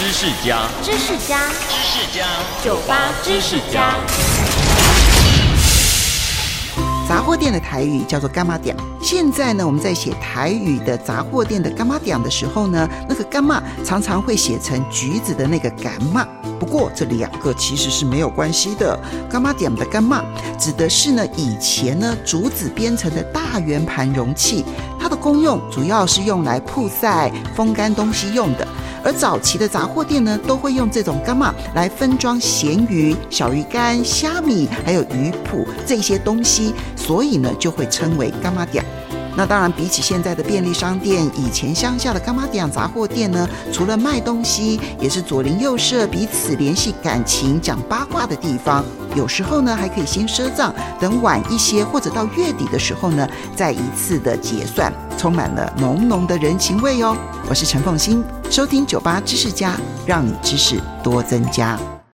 知识家，知识家，知识家，酒吧知识家。杂货店的台语叫做干妈店。现在呢，我们在写台语的杂货店的干妈店的时候呢，那个干妈常常会写成橘子的那个干妈。不过这两个其实是没有关系的。干妈点的干妈指的是呢，以前呢竹子编成的大圆盘容器，它的功用主要是用来铺晒、风干东西用的。而早期的杂货店呢，都会用这种干嘛来分装咸鱼、小鱼干、虾米，还有鱼脯这些东西，所以呢，就会称为干妈店。那当然，比起现在的便利商店，以前乡下的干妈店杂货店呢，除了卖东西，也是左邻右舍彼此联系感情、讲八卦的地方。有时候呢，还可以先赊账，等晚一些或者到月底的时候呢，再一次的结算，充满了浓浓的人情味哦。我是陈凤欣，收听酒吧知识家，让你知识多增加。